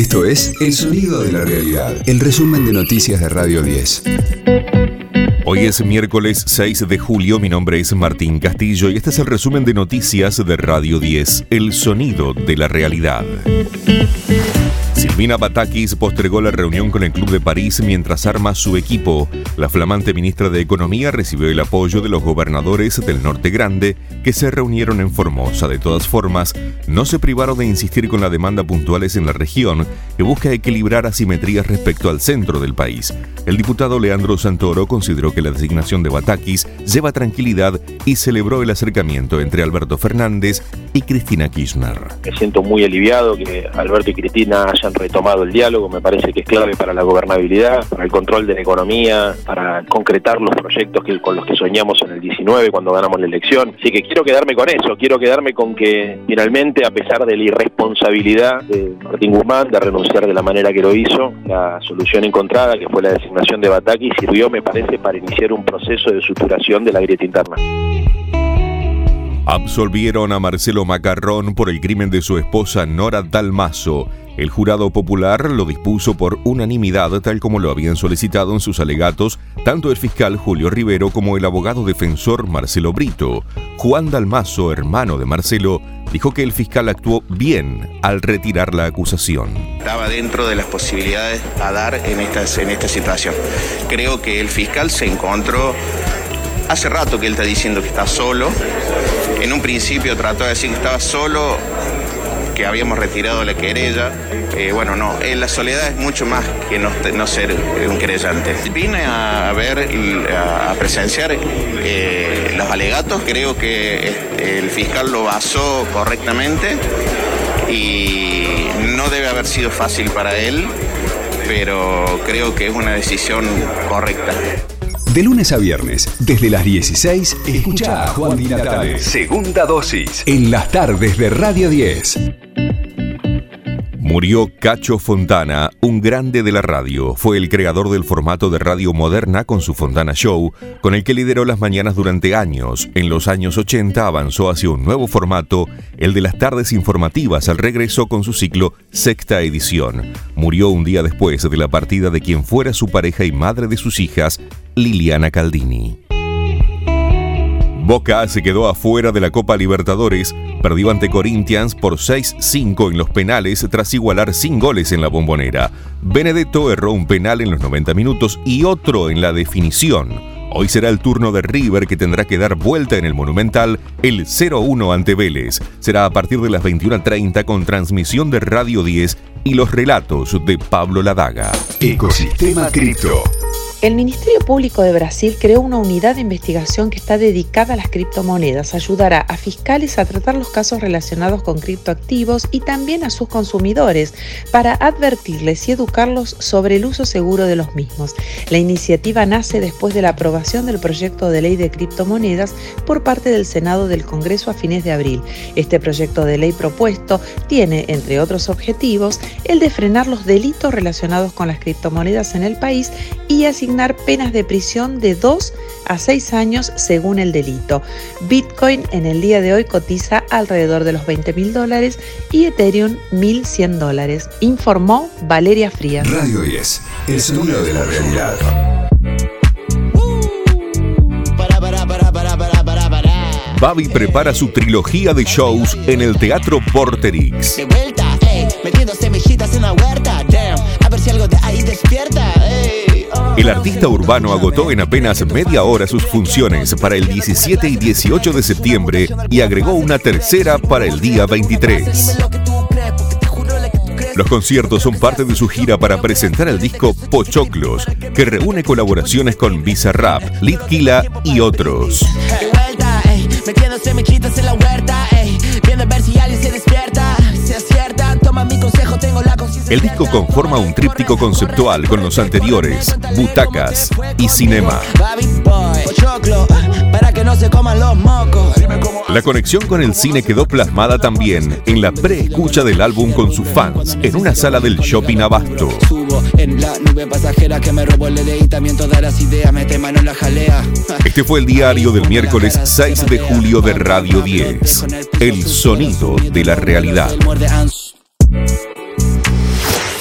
Esto es El Sonido de la Realidad, el resumen de noticias de Radio 10. Hoy es miércoles 6 de julio, mi nombre es Martín Castillo y este es el resumen de noticias de Radio 10, El Sonido de la Realidad. Silvina Batakis postergó la reunión con el Club de París mientras arma su equipo. La flamante ministra de Economía recibió el apoyo de los gobernadores del Norte Grande que se reunieron en Formosa. De todas formas, no se privaron de insistir con la demanda puntuales en la región que busca equilibrar asimetrías respecto al centro del país. El diputado Leandro Santoro consideró que la designación de Batakis lleva tranquilidad y celebró el acercamiento entre Alberto Fernández y Cristina Kirchner. Me siento muy aliviado que Alberto y Cristina hayan retomado el diálogo, me parece que es clave para la gobernabilidad, para el control de la economía, para concretar los proyectos con los que soñamos en el 19 cuando ganamos la elección. Así que quiero quedarme con eso, quiero quedarme con que finalmente, a pesar de la irresponsabilidad de Martín Guzmán de renunciar de la manera que lo hizo, la solución encontrada, que fue la designación de Bataki, sirvió, me parece, para iniciar un proceso de suturación de la grieta interna. Absolvieron a Marcelo Macarrón por el crimen de su esposa Nora Dalmazo el jurado popular lo dispuso por unanimidad tal como lo habían solicitado en sus alegatos tanto el fiscal Julio Rivero como el abogado defensor Marcelo Brito. Juan Dalmazo, hermano de Marcelo, dijo que el fiscal actuó bien al retirar la acusación. Estaba dentro de las posibilidades a dar en esta, en esta situación. Creo que el fiscal se encontró, hace rato que él está diciendo que está solo, en un principio trató de decir que estaba solo que habíamos retirado la querella. Eh, bueno, no, en eh, la soledad es mucho más que no, no ser un querellante. Vine a ver, a presenciar eh, los alegatos, creo que el fiscal lo basó correctamente y no debe haber sido fácil para él, pero creo que es una decisión correcta. De lunes a viernes, desde las 16, escucha a Juan Di Natale. Segunda dosis. En las tardes de Radio 10. Murió Cacho Fontana, un grande de la radio. Fue el creador del formato de radio moderna con su Fontana Show, con el que lideró las mañanas durante años. En los años 80 avanzó hacia un nuevo formato, el de las tardes informativas, al regreso con su ciclo Sexta Edición. Murió un día después de la partida de quien fuera su pareja y madre de sus hijas, Liliana Caldini. Boca se quedó afuera de la Copa Libertadores, perdió ante Corinthians por 6-5 en los penales tras igualar sin goles en la bombonera. Benedetto erró un penal en los 90 minutos y otro en la definición. Hoy será el turno de River que tendrá que dar vuelta en el Monumental el 0-1 ante Vélez. Será a partir de las 21.30 con transmisión de Radio 10 y los relatos de Pablo Ladaga. Ecosistema Cripto. El Ministerio Público de Brasil creó una unidad de investigación que está dedicada a las criptomonedas. Ayudará a fiscales a tratar los casos relacionados con criptoactivos y también a sus consumidores para advertirles y educarlos sobre el uso seguro de los mismos. La iniciativa nace después de la aprobación del proyecto de ley de criptomonedas por parte del Senado del Congreso a fines de abril. Este proyecto de ley propuesto tiene, entre otros objetivos, el de frenar los delitos relacionados con las criptomonedas en el país y asignar penas de prisión de 2 a 6 años según el delito. Bitcoin en el día de hoy cotiza alrededor de los 20 mil dólares y Ethereum 1.100 dólares, informó Valeria Frías. Radio 10, el sonido de la realidad. Babi prepara su trilogía de shows en el Teatro Porterix. De vuelta, ey, metiendo semillitas El artista urbano agotó en apenas media hora sus funciones para el 17 y 18 de septiembre y agregó una tercera para el día 23. Los conciertos son parte de su gira para presentar el disco Pochoclos, que reúne colaboraciones con Bizarrap, Litkila y otros. El disco conforma un tríptico conceptual con los anteriores, Butacas y Cinema. La conexión con el cine quedó plasmada también en la preescucha del álbum con sus fans en una sala del shopping Abasto. Este fue el diario del miércoles 6 de julio de Radio 10. El sonido de la realidad.